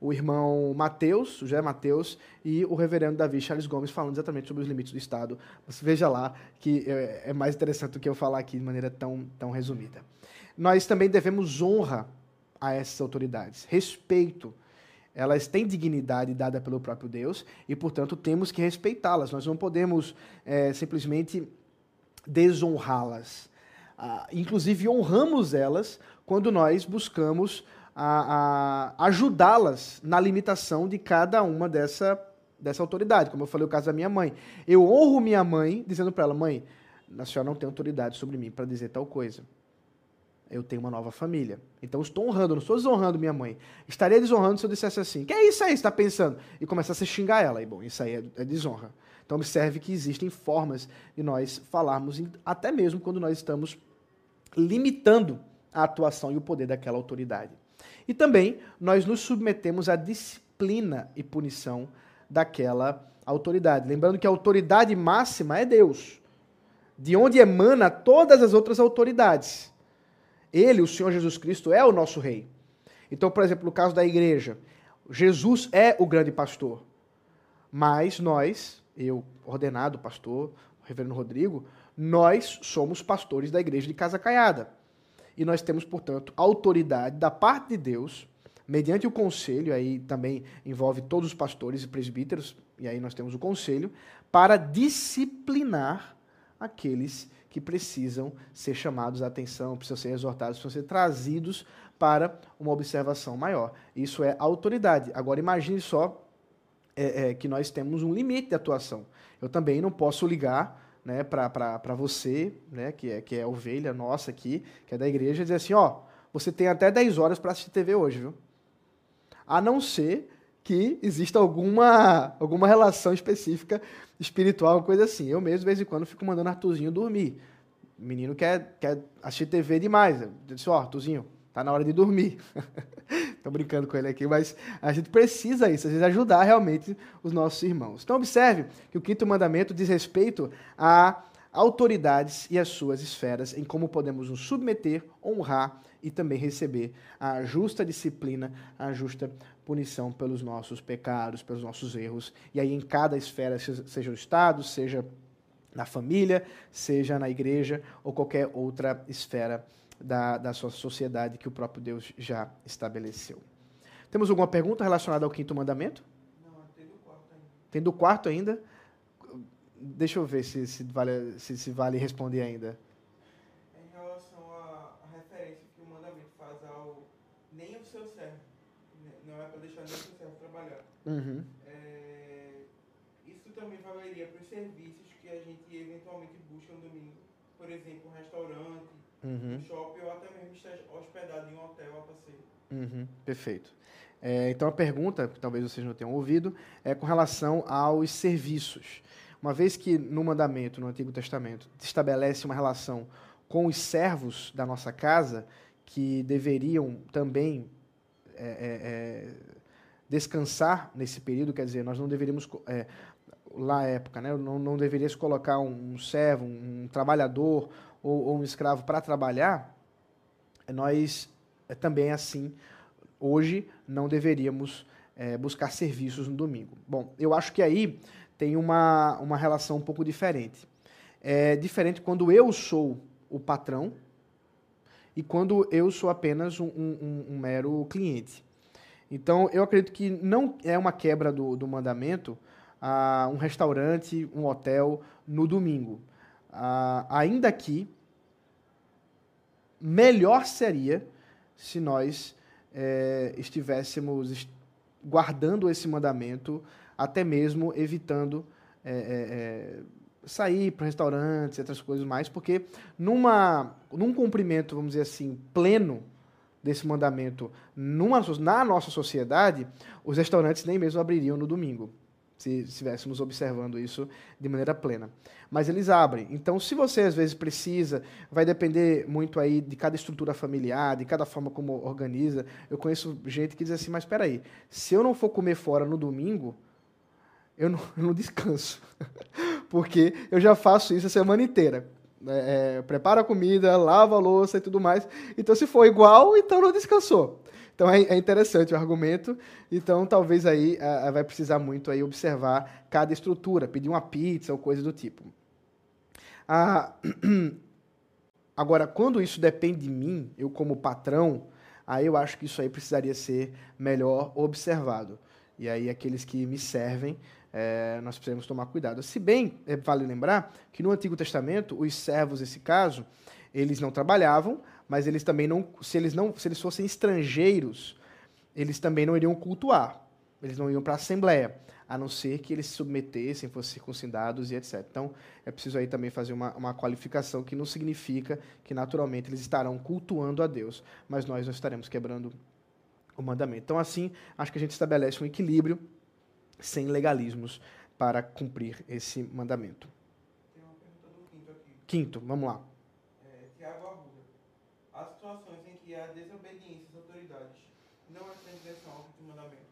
o irmão Mateus, o José Mateus, e o reverendo Davi Charles Gomes falando exatamente sobre os limites do Estado. Você veja lá que é, é mais interessante do que eu falar aqui de maneira tão, tão resumida. Nós também devemos honra a essas autoridades, respeito elas têm dignidade dada pelo próprio Deus e, portanto, temos que respeitá-las. Nós não podemos é, simplesmente desonrá-las. Ah, inclusive, honramos elas quando nós buscamos ajudá-las na limitação de cada uma dessa, dessa autoridade. Como eu falei o caso da minha mãe. Eu honro minha mãe dizendo para ela: mãe, a senhora não tem autoridade sobre mim para dizer tal coisa eu tenho uma nova família. Então estou honrando, não estou desonrando minha mãe. Estaria desonrando se eu dissesse assim: que é isso aí, está pensando? E começasse a xingar ela. E bom, isso aí é, é desonra. Então observe que existem formas de nós falarmos, até mesmo quando nós estamos limitando a atuação e o poder daquela autoridade. E também nós nos submetemos à disciplina e punição daquela autoridade. Lembrando que a autoridade máxima é Deus, de onde emana todas as outras autoridades. Ele, o Senhor Jesus Cristo, é o nosso rei. Então, por exemplo, no caso da igreja, Jesus é o grande pastor. Mas nós, eu, ordenado pastor, o reverendo Rodrigo, nós somos pastores da igreja de Casa Caiada. E nós temos, portanto, autoridade da parte de Deus, mediante o conselho, aí também envolve todos os pastores e presbíteros, e aí nós temos o conselho, para disciplinar aqueles que precisam ser chamados à atenção, precisam ser exortados, precisam ser trazidos para uma observação maior. Isso é autoridade. Agora, imagine só é, é, que nós temos um limite de atuação. Eu também não posso ligar né, para você, né, que, é, que é ovelha nossa aqui, que é da igreja, e dizer assim: ó, você tem até 10 horas para assistir TV hoje, viu? A não ser que exista alguma, alguma relação específica espiritual, coisa assim. Eu mesmo, de vez em quando, fico mandando Arthurzinho dormir. O menino quer, quer assistir TV demais. Eu disse, ó, oh, Arthurzinho, tá na hora de dormir. Estou brincando com ele aqui, mas a gente precisa isso, às vezes ajudar realmente os nossos irmãos. Então observe que o quinto mandamento diz respeito a autoridades e as suas esferas, em como podemos nos submeter, honrar e também receber a justa disciplina, a justa punição pelos nossos pecados, pelos nossos erros. E aí, em cada esfera, seja o Estado, seja na família, seja na igreja ou qualquer outra esfera da, da sua sociedade que o próprio Deus já estabeleceu. Temos alguma pergunta relacionada ao quinto mandamento? Não, tem do quarto ainda. Tem do quarto ainda? Deixa eu ver se, se, vale, se, se vale responder ainda. Uhum. É, isso também valeria para os serviços que a gente eventualmente busca no domingo. Por exemplo, um restaurante, uhum. um shopping ou até mesmo estar hospedado em um hotel a passeio. Uhum. Perfeito. É, então a pergunta, que talvez vocês não tenham ouvido, é com relação aos serviços. Uma vez que no mandamento, no Antigo Testamento, estabelece uma relação com os servos da nossa casa, que deveriam também é, é, é, descansar nesse período, quer dizer, nós não deveríamos, é, lá época, né, não, não se colocar um, um servo, um, um trabalhador ou, ou, um escravo para trabalhar, nós é, também assim, hoje, não deveríamos é, buscar serviços no domingo. Bom, eu acho que aí tem uma, uma relação um pouco diferente. É diferente quando eu sou o patrão e quando eu sou apenas um, um, um mero cliente. Então, eu acredito que não é uma quebra do, do mandamento uh, um restaurante, um hotel no domingo. Uh, ainda que melhor seria se nós é, estivéssemos guardando esse mandamento, até mesmo evitando é, é, sair para restaurantes, outras coisas mais, porque numa, num cumprimento, vamos dizer assim, pleno desse mandamento numa, na nossa sociedade, os restaurantes nem mesmo abririam no domingo, se estivéssemos observando isso de maneira plena. Mas eles abrem. Então, se você às vezes precisa, vai depender muito aí de cada estrutura familiar, de cada forma como organiza. Eu conheço gente que diz assim, mas espera aí, se eu não for comer fora no domingo, eu não, eu não descanso. Porque eu já faço isso a semana inteira. É, é, prepara a comida, lava a louça e tudo mais. Então, se for igual, então não descansou. Então é, é interessante o argumento. Então, talvez aí é, vai precisar muito aí observar cada estrutura, pedir uma pizza ou coisa do tipo. Ah, agora, quando isso depende de mim, eu como patrão, aí eu acho que isso aí precisaria ser melhor observado. E aí aqueles que me servem é, nós precisamos tomar cuidado. Se bem, é, vale lembrar que no Antigo Testamento, os servos, nesse caso, eles não trabalhavam, mas eles também não, se eles não, se eles fossem estrangeiros, eles também não iriam cultuar. Eles não iam para a assembleia, a não ser que eles se submetessem, fossem circuncidados e etc. Então, é preciso aí também fazer uma, uma qualificação que não significa que naturalmente eles estarão cultuando a Deus, mas nós não estaremos quebrando o mandamento. Então, assim, acho que a gente estabelece um equilíbrio sem legalismos para cumprir esse mandamento. Tem uma pergunta do quinto aqui. Quinto, vamos lá. É, Tiago Arruda. Há há desobediência às autoridades não é transgressão ao quinto mandamento?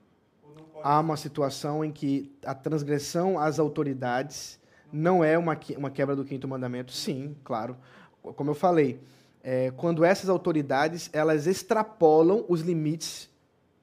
Há uma situação em que a transgressão às autoridades não é uma, uma quebra do quinto mandamento? Sim, claro. Como eu falei, é, quando essas autoridades elas extrapolam os limites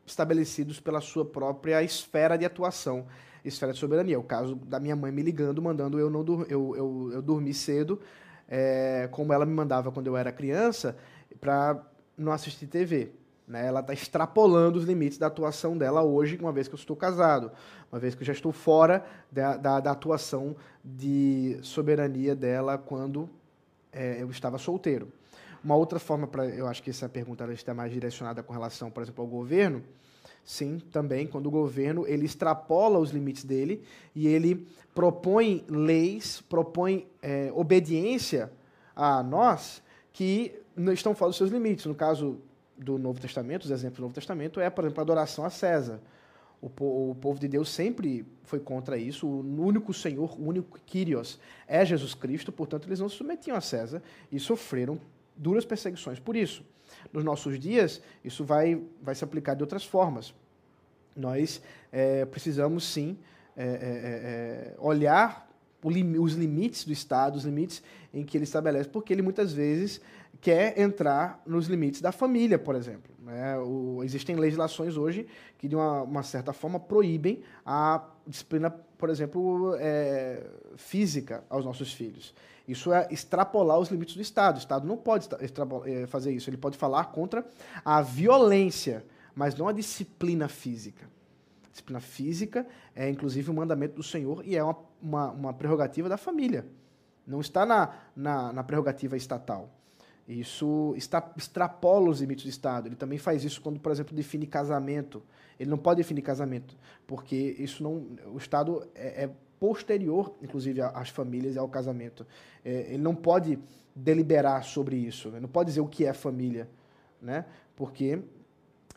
estabelecidos pela sua própria esfera de atuação, esfera de soberania. O caso da minha mãe me ligando, mandando eu não eu, eu, eu dormir cedo, é, como ela me mandava quando eu era criança, para não assistir TV. Né? Ela está extrapolando os limites da atuação dela hoje, uma vez que eu estou casado, uma vez que eu já estou fora da, da, da atuação de soberania dela quando é, eu estava solteiro. Uma outra forma para, eu acho que essa pergunta está mais direcionada com relação, por exemplo, ao governo. Sim, também quando o governo ele extrapola os limites dele e ele propõe leis, propõe é, obediência a nós que estão fora dos seus limites. No caso do Novo Testamento, os exemplos do Novo Testamento é, por exemplo, a adoração a César. O, po o, povo de Deus sempre foi contra isso. O único Senhor, o único Kyrios é Jesus Cristo, portanto, eles não se submetiam a César e sofreram duras perseguições. Por isso, nos nossos dias, isso vai, vai se aplicar de outras formas. Nós é, precisamos, sim, é, é, é, é os limites do Estado, os limites em que ele estabelece, porque ele muitas vezes quer entrar nos limites da família, por exemplo. Né? O, existem legislações hoje que, de uma, uma, certa forma, proíbem a disciplina, por exemplo, é, física aos nossos filhos. Isso é extrapolar os limites do Estado. O Estado não pode eh, fazer isso. Ele pode falar contra a violência, mas não a disciplina física. Disciplina física é, inclusive, um mandamento do Senhor e é uma, uma, uma prerrogativa da família. Não está na, na, na prerrogativa estatal. Isso está, extrapola os limites do Estado. Ele também faz isso quando, por exemplo, define casamento. Ele não pode definir casamento, porque isso não, o Estado é, é posterior, inclusive, às famílias e ao casamento. É, ele não pode deliberar sobre isso, né? não pode dizer o que é família, né? porque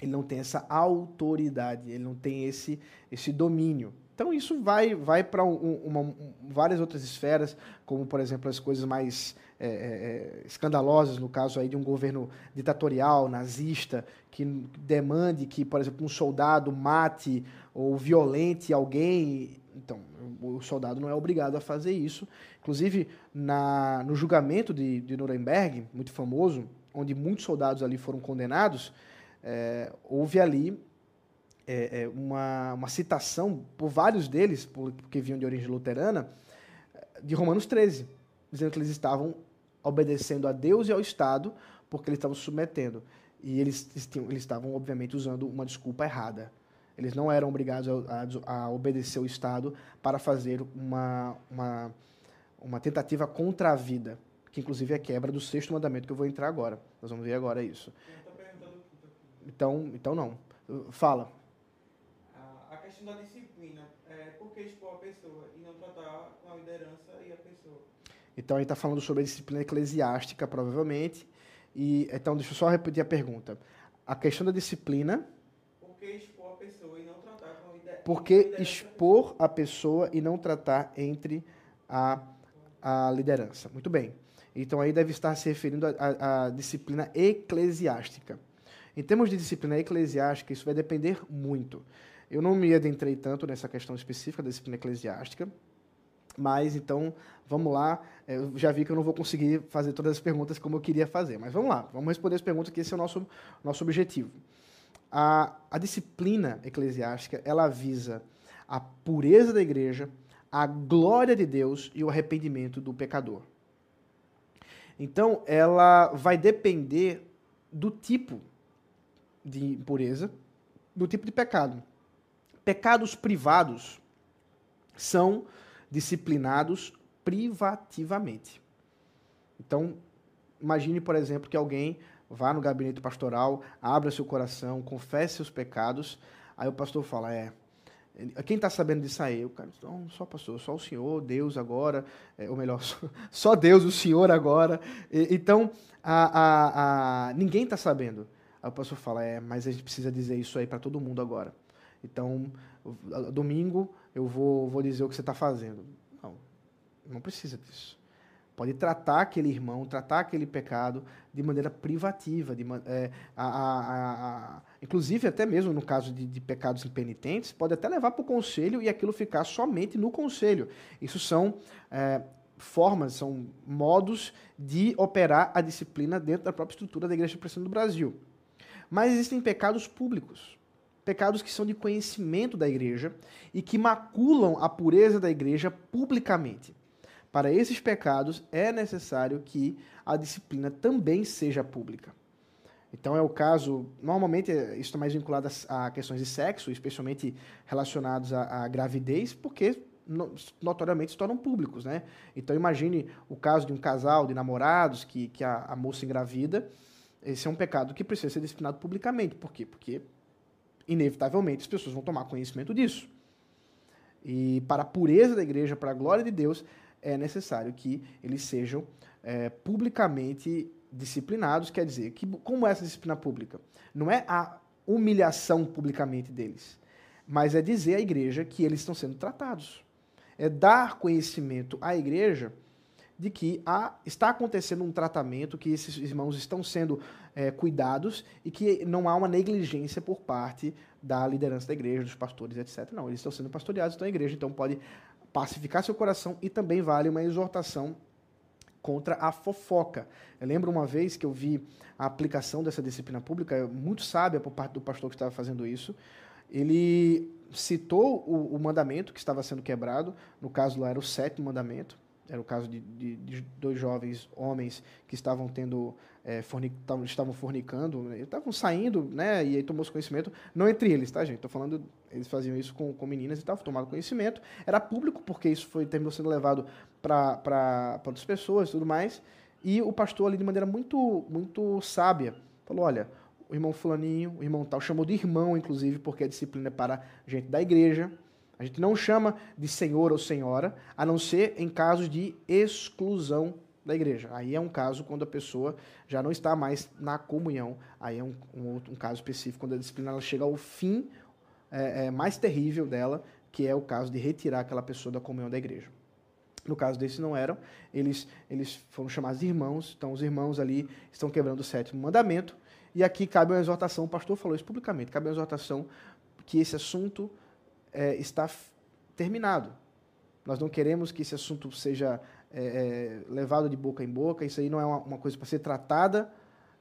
ele não tem essa autoridade, ele não tem esse, esse domínio. Então isso vai, vai para um, várias outras esferas, como por exemplo as coisas mais é, é, é, escandalosas, no caso aí de um governo ditatorial, nazista, que demande que, por exemplo, um soldado mate ou violente alguém. Então, o soldado não é obrigado a fazer isso. Inclusive, na, no julgamento de, de Nuremberg, muito famoso, onde muitos soldados ali foram condenados, é, houve ali é, é, uma, uma citação por vários deles, porque vinham de origem luterana, de Romanos 13, dizendo que eles estavam obedecendo a Deus e ao Estado porque eles estavam submetendo. E eles, eles estavam, obviamente, usando uma desculpa errada. Eles não eram obrigados a, a, a obedecer o Estado para fazer uma, uma, uma tentativa contra a vida, que inclusive é a quebra do sexto mandamento que eu vou entrar agora. Nós vamos ver agora isso. Então, então não. Fala. Questão da disciplina, é, por que expor a pessoa e não tratar com a liderança e a pessoa? Então, ele está falando sobre a disciplina eclesiástica, provavelmente. E, então, deixa eu só repetir a pergunta. A questão da disciplina... Por que expor a pessoa e não tratar com a liderança? Por que expor a pessoa e não tratar entre a, a liderança? Muito bem. Então, aí deve estar se referindo à disciplina eclesiástica. Em termos de disciplina eclesiástica, isso vai depender muito. Eu não me adentrei tanto nessa questão específica da disciplina eclesiástica, mas então vamos lá. Eu já vi que eu não vou conseguir fazer todas as perguntas como eu queria fazer, mas vamos lá, vamos responder as perguntas, que esse é o nosso, nosso objetivo. A, a disciplina eclesiástica ela visa a pureza da igreja, a glória de Deus e o arrependimento do pecador. Então, ela vai depender do tipo de impureza, do tipo de pecado. Pecados privados são disciplinados privativamente. Então, imagine, por exemplo, que alguém vá no gabinete pastoral, abra seu coração, confesse seus pecados, aí o pastor fala, é, quem está sabendo disso aí? O cara, não, só pastor, só o Senhor, Deus agora, é, ou melhor, só Deus, o Senhor agora. E, então, a, a, a, ninguém está sabendo. Aí o pastor fala, é, mas a gente precisa dizer isso aí para todo mundo agora. Então, domingo eu vou, vou dizer o que você está fazendo. Não, não precisa disso. Pode tratar aquele irmão, tratar aquele pecado de maneira privativa. De, é, a, a, a, inclusive, até mesmo no caso de, de pecados impenitentes, pode até levar para o conselho e aquilo ficar somente no conselho. Isso são é, formas, são modos de operar a disciplina dentro da própria estrutura da Igreja Presbiteriana do Brasil. Mas existem pecados públicos pecados que são de conhecimento da igreja e que maculam a pureza da igreja publicamente. Para esses pecados é necessário que a disciplina também seja pública. Então é o caso, normalmente isso está mais vinculado a, questões de sexo, especialmente relacionados à, à gravidez, porque notoriamente se tornam públicos, né? Então imagine o caso de um casal de namorados que, que a, a moça engravida, esse é um pecado que precisa ser disciplinado publicamente. Por quê? Porque inevitavelmente as pessoas vão tomar conhecimento disso. E para a pureza da igreja, para a glória de Deus, é necessário que eles sejam é, publicamente disciplinados. Quer dizer, que, como é essa disciplina pública? Não é a humilhação publicamente deles, mas é dizer à igreja que eles estão sendo tratados. É dar conhecimento à igreja de que há, está acontecendo um tratamento, que esses irmãos estão sendo é, cuidados e que não há uma negligência por parte da liderança da igreja, dos pastores, etc. Não, eles estão sendo pastoreados, estão na igreja, então pode pacificar seu coração e também vale uma exortação contra a fofoca. Eu lembro uma vez que eu vi a aplicação dessa disciplina pública, muito sábia por parte do pastor que estava fazendo isso. Ele citou o, o mandamento que estava sendo quebrado, no caso lá era o sétimo mandamento, era o caso de, de, de dois jovens homens que estavam tendo é, fornic, estavam fornicando, né, estavam saindo, né? E aí tomou conhecimento, não entre eles, tá, gente? Estou falando, eles faziam isso com, com meninas e tal, tomaram conhecimento. Era público, porque isso foi terminou sendo levado para outras pessoas e tudo mais. E o pastor ali, de maneira muito, muito sábia, falou: olha, o irmão fulaninho, o irmão tal, chamou de irmão, inclusive, porque a disciplina é para gente da igreja, a gente não chama de senhor ou senhora, a não ser em casos de exclusão da igreja. Aí é um caso quando a pessoa já não está mais na comunhão. Aí é um, um, um caso específico, quando a disciplina ela chega ao fim é, é, mais terrível dela, que é o caso de retirar aquela pessoa da comunhão da igreja. No caso desse não eram, eles, eles foram chamados de irmãos, então os irmãos ali estão quebrando o sétimo mandamento, e aqui cabe uma exortação, o pastor falou isso publicamente, cabe uma exortação que esse assunto é, está terminado. Nós não queremos que esse assunto seja é, é, levado de boca em boca, isso aí não é uma, uma coisa para ser tratada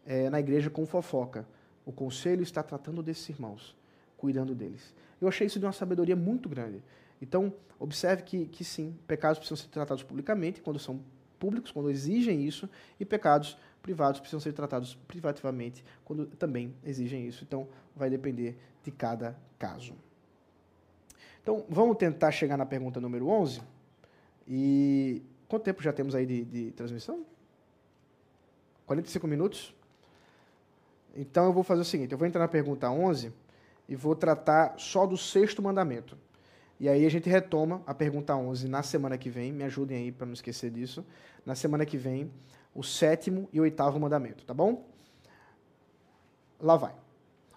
é, na igreja com fofoca. O conselho está tratando desses irmãos, cuidando deles. Eu achei isso de uma sabedoria muito grande. Então, observe que, que sim, pecados precisam ser tratados publicamente, quando são públicos, quando exigem isso, e pecados privados precisam ser tratados privativamente, quando também exigem isso. Então, vai depender de cada caso. Então, vamos tentar chegar na pergunta número 11. E quanto tempo já temos aí de, de transmissão? 45 minutos? Então, eu vou fazer o seguinte: eu vou entrar na pergunta 11 e vou tratar só do sexto mandamento. E aí a gente retoma a pergunta 11 na semana que vem. Me ajudem aí para não esquecer disso. Na semana que vem, o sétimo e oitavo mandamento, tá bom? Lá vai.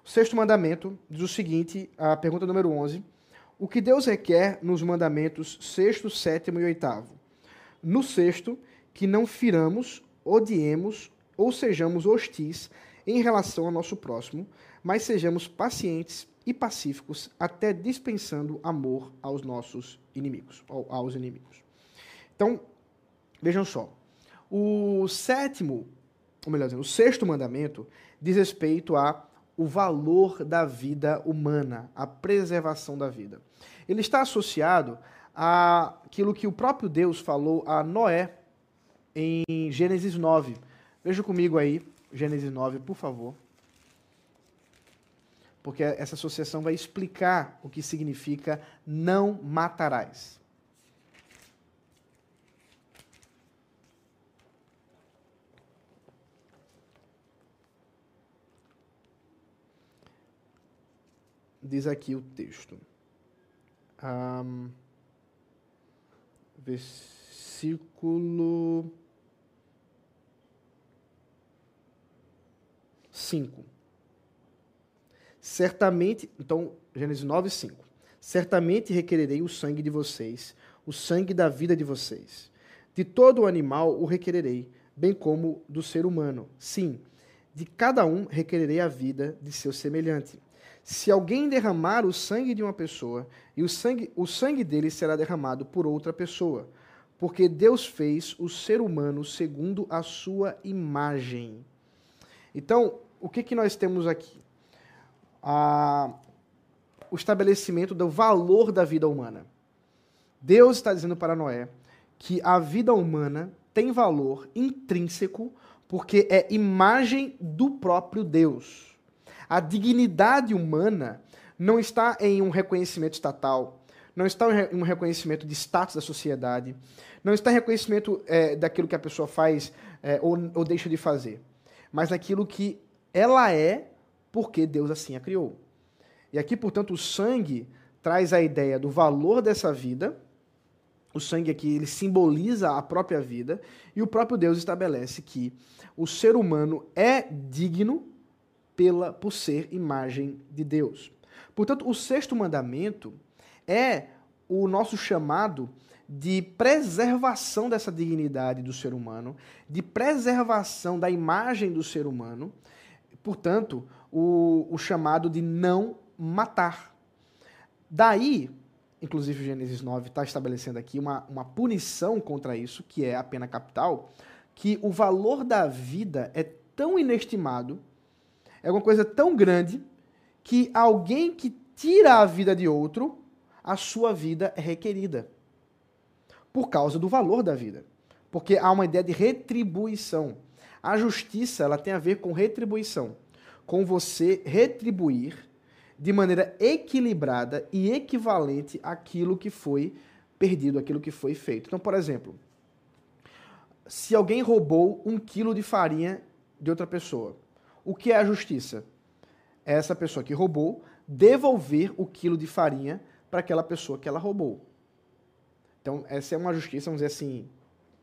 O sexto mandamento diz o seguinte, a pergunta número 11. O que Deus requer nos mandamentos sexto, sétimo e oitavo? No sexto, que não firamos, odiemos ou sejamos hostis em relação ao nosso próximo, mas sejamos pacientes e pacíficos, até dispensando amor aos nossos inimigos, aos inimigos. Então, vejam só. O sétimo, ou melhor dizendo, o sexto mandamento diz respeito a o valor da vida humana, a preservação da vida. Ele está associado àquilo que o próprio Deus falou a Noé em Gênesis 9. Veja comigo aí, Gênesis 9, por favor porque essa associação vai explicar o que significa não matarás. Diz aqui o texto. Um, versículo 5. Certamente, então, Gênesis 9, 5. Certamente requererei o sangue de vocês, o sangue da vida de vocês. De todo animal o requererei, bem como do ser humano. Sim, de cada um requererei a vida de seu semelhante. Se alguém derramar o sangue de uma pessoa, e o sangue, o sangue dele será derramado por outra pessoa, porque Deus fez o ser humano segundo a sua imagem. Então, o que, que nós temos aqui? a, o estabelecimento do valor da vida humana. Deus está dizendo para Noé que a vida humana tem valor intrínseco porque é imagem do próprio Deus. A dignidade humana não está em um reconhecimento estatal, não está em um reconhecimento de status da sociedade, não está em reconhecimento é, daquilo que a pessoa faz é, ou, ou deixa de fazer, mas naquilo que ela é porque Deus assim a criou. E aqui, portanto, o sangue traz a ideia do valor dessa vida. O sangue aqui ele simboliza a própria vida e o próprio Deus estabelece que o ser humano é digno pela por ser imagem de Deus. Portanto, o sexto mandamento é o nosso chamado de preservação dessa dignidade do ser humano, de preservação da imagem do ser humano. Portanto, o, o chamado de não matar. Daí, inclusive Gênesis 9 está estabelecendo aqui uma, uma punição contra isso, que é a pena capital, que o valor da vida é tão inestimado, é uma coisa tão grande, que alguém que tira a vida de outro, a sua vida é requerida. Por causa do valor da vida. Porque há uma ideia de retribuição. A justiça ela tem a ver com retribuição com você retribuir de maneira equilibrada e equivalente aquilo que foi perdido, aquilo que foi feito. Então, por exemplo, se alguém roubou um quilo de farinha de outra pessoa, o que é a justiça? É essa pessoa que roubou devolver o quilo de farinha para aquela pessoa que ela roubou. Então, essa é uma justiça, vamos dizer assim,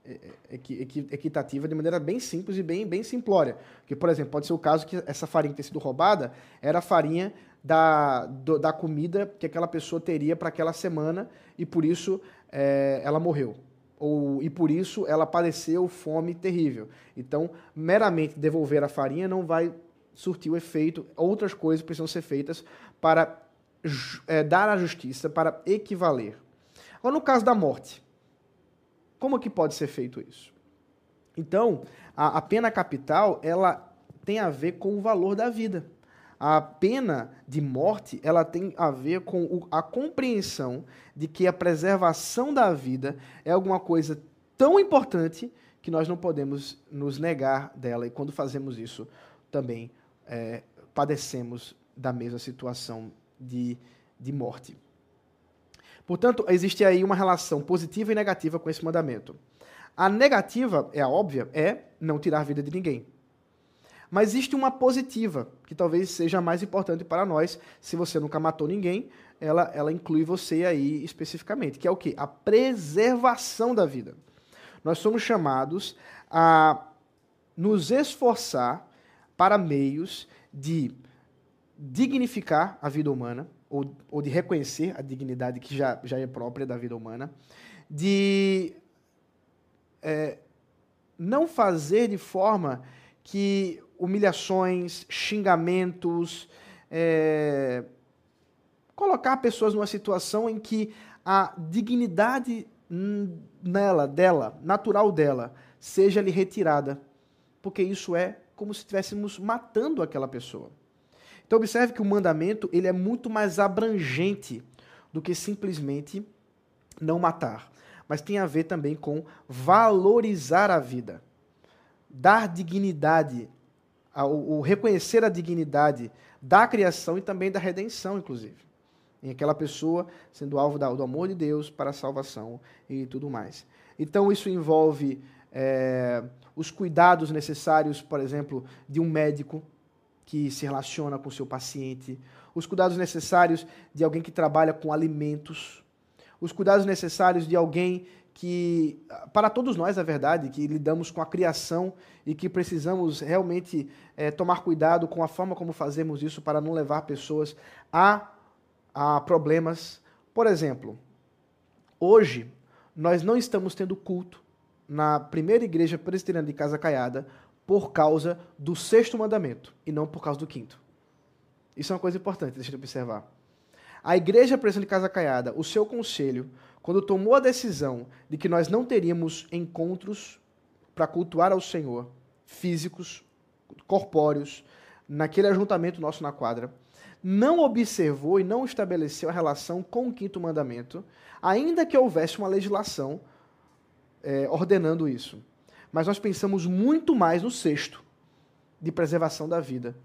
é, é, equitativa de maneira bem simples e bem, bem simplória. Que, por exemplo, pode ser o caso que essa farinha que tenha sido roubada era a farinha da, do, da comida que aquela pessoa teria para aquela semana e por isso é, ela morreu. Ou, e por isso ela padeceu fome terrível. Então, meramente devolver a farinha não vai surtir o efeito. Outras coisas precisam ser feitas para é, dar a justiça, para equivaler. Agora, no caso da morte, como que pode ser feito isso? Então, a, a pena capital, ela tem a ver com o valor da vida. A pena de morte, ela tem a ver com a compreensão de que a preservação da vida é alguma coisa tão importante que nós não podemos nos negar dela. E quando fazemos isso, também é, padecemos da mesma situação de, de morte. Portanto, existe aí uma relação positiva e negativa com esse mandamento. A negativa, é a óbvia, é não tirar a vida de ninguém. Mas existe uma positiva, que talvez seja mais importante para nós. Se você nunca matou ninguém, ela, ela inclui você aí especificamente, que é o quê? A preservação da vida. Nós somos chamados a nos esforçar para meios de dignificar a vida humana, ou, ou de reconhecer a dignidade que já, já é própria da vida humana, de é, não fazer de forma que humilhações, xingamentos, é, colocar pessoas numa situação em que a dignidade nela, dela, natural dela, seja lhe retirada, porque isso é como se estivéssemos matando aquela pessoa. Então observe que o mandamento ele é muito mais abrangente do que simplesmente não matar, mas tem a ver também com valorizar a vida, dar dignidade, o reconhecer a dignidade da criação e também da redenção, inclusive. Em aquela pessoa sendo alvo do amor de Deus para a salvação e tudo mais. Então isso envolve é, os cuidados necessários, por exemplo, de um médico que se relaciona com o seu paciente, os cuidados necessários de alguém que trabalha com alimentos, os cuidados necessários de alguém que, para todos nós, é verdade, que lidamos com a criação e que precisamos realmente é, tomar cuidado com a forma como fazemos isso para não levar pessoas a, a problemas. Por exemplo, hoje nós não estamos tendo culto na primeira igreja presbiteriana de Casa Caiada por causa do sexto mandamento e não por causa do quinto. Isso é uma coisa importante, deixa eu observar. A igreja presbiteriana de Casa Caiada, o seu conselho, quando tomou a decisão de que nós não teríamos encontros para cultuar ao Senhor, físicos, corpóreos, naquele ajuntamento nosso na quadra, não observou e não estabeleceu a relação com o quinto mandamento, ainda que houvesse uma legislação é, ordenando isso. Mas nós pensamos muito mais no sexto, de preservação da vida.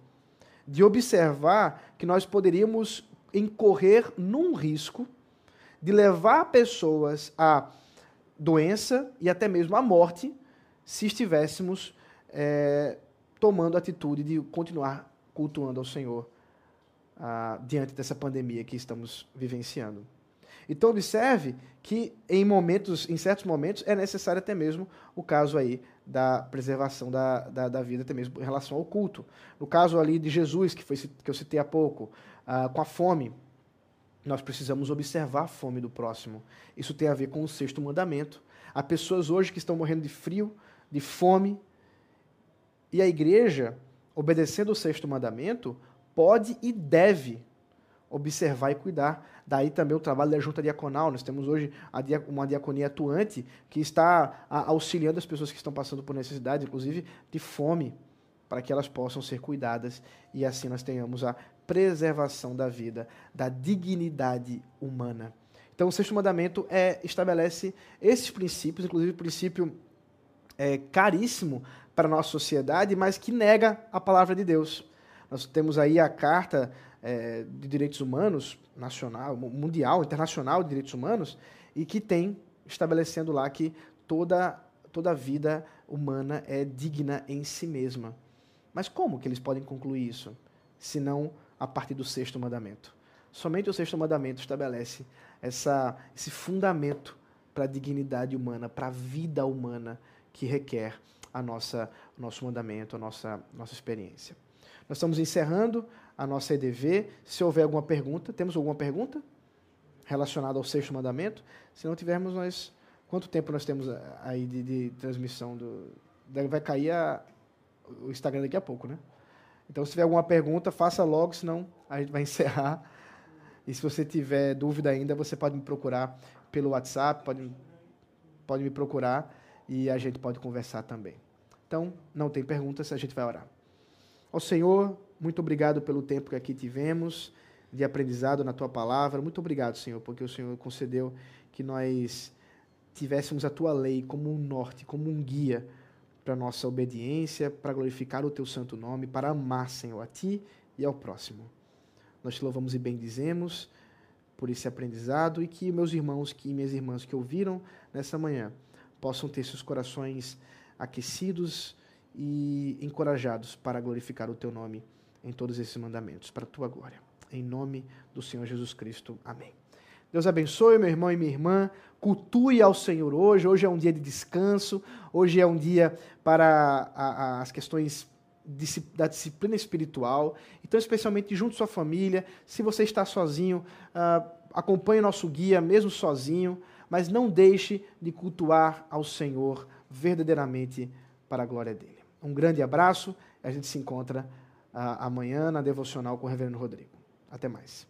De observar que nós poderíamos incorrer num risco de levar pessoas à doença e até mesmo à morte se estivéssemos é, tomando a atitude de continuar cultuando ao Senhor ah, diante dessa pandemia que estamos vivenciando. Então observe que em momentos, em certos momentos, é necessário até mesmo o caso aí da preservação da, da, da vida, até mesmo em relação ao culto. No caso ali de Jesus, que, foi, que eu citei há pouco, uh, com a fome, nós precisamos observar a fome do próximo. Isso tem a ver com o sexto mandamento. Há pessoas hoje que estão morrendo de frio, de fome, e a igreja, obedecendo o sexto mandamento, pode e deve observar e cuidar. Daí também o trabalho da junta diaconal. Nós temos hoje uma diaconia atuante que está auxiliando as pessoas que estão passando por necessidade, inclusive de fome, para que elas possam ser cuidadas e assim nós tenhamos a preservação da vida, da dignidade humana. Então, o sexto mandamento é, estabelece esses princípios, inclusive o princípio é, caríssimo para a nossa sociedade, mas que nega a palavra de Deus. Nós temos aí a Carta é, de Direitos Humanos, nacional, mundial, internacional de direitos humanos, e que tem estabelecendo lá que toda, toda vida humana é digna em si mesma. Mas como que eles podem concluir isso? Se não a partir do sexto mandamento. Somente o sexto mandamento estabelece essa, esse fundamento para a dignidade humana, para a vida humana que requer a nossa, nosso mandamento, a nossa, nossa experiência. Nós estamos encerrando a nossa EDV. Se houver alguma pergunta, temos alguma pergunta relacionada ao sexto mandamento? Se não tivermos, nós. Quanto tempo nós temos aí de, de transmissão do. Vai cair a, o Instagram daqui a pouco, né? Então, se tiver alguma pergunta, faça logo, senão a gente vai encerrar. E se você tiver dúvida ainda, você pode me procurar pelo WhatsApp, pode, pode me procurar e a gente pode conversar também. Então, não tem perguntas, a gente vai orar. Ao Senhor, muito obrigado pelo tempo que aqui tivemos de aprendizado na tua palavra. Muito obrigado, Senhor, porque o Senhor concedeu que nós tivéssemos a tua lei como um norte, como um guia para nossa obediência, para glorificar o teu santo nome, para amar, Senhor, a ti e ao próximo. Nós te louvamos e bendizemos por esse aprendizado e que meus irmãos e minhas irmãs que ouviram nessa manhã possam ter seus corações aquecidos e encorajados para glorificar o teu nome em todos esses mandamentos, para a tua glória. Em nome do Senhor Jesus Cristo. Amém. Deus abençoe, meu irmão e minha irmã. Cultue ao Senhor hoje. Hoje é um dia de descanso. Hoje é um dia para a, a, as questões da disciplina espiritual. Então, especialmente junto à sua família. Se você está sozinho, uh, acompanhe o nosso guia, mesmo sozinho. Mas não deixe de cultuar ao Senhor verdadeiramente para a glória dele. Um grande abraço. A gente se encontra uh, amanhã na devocional com o Reverendo Rodrigo. Até mais.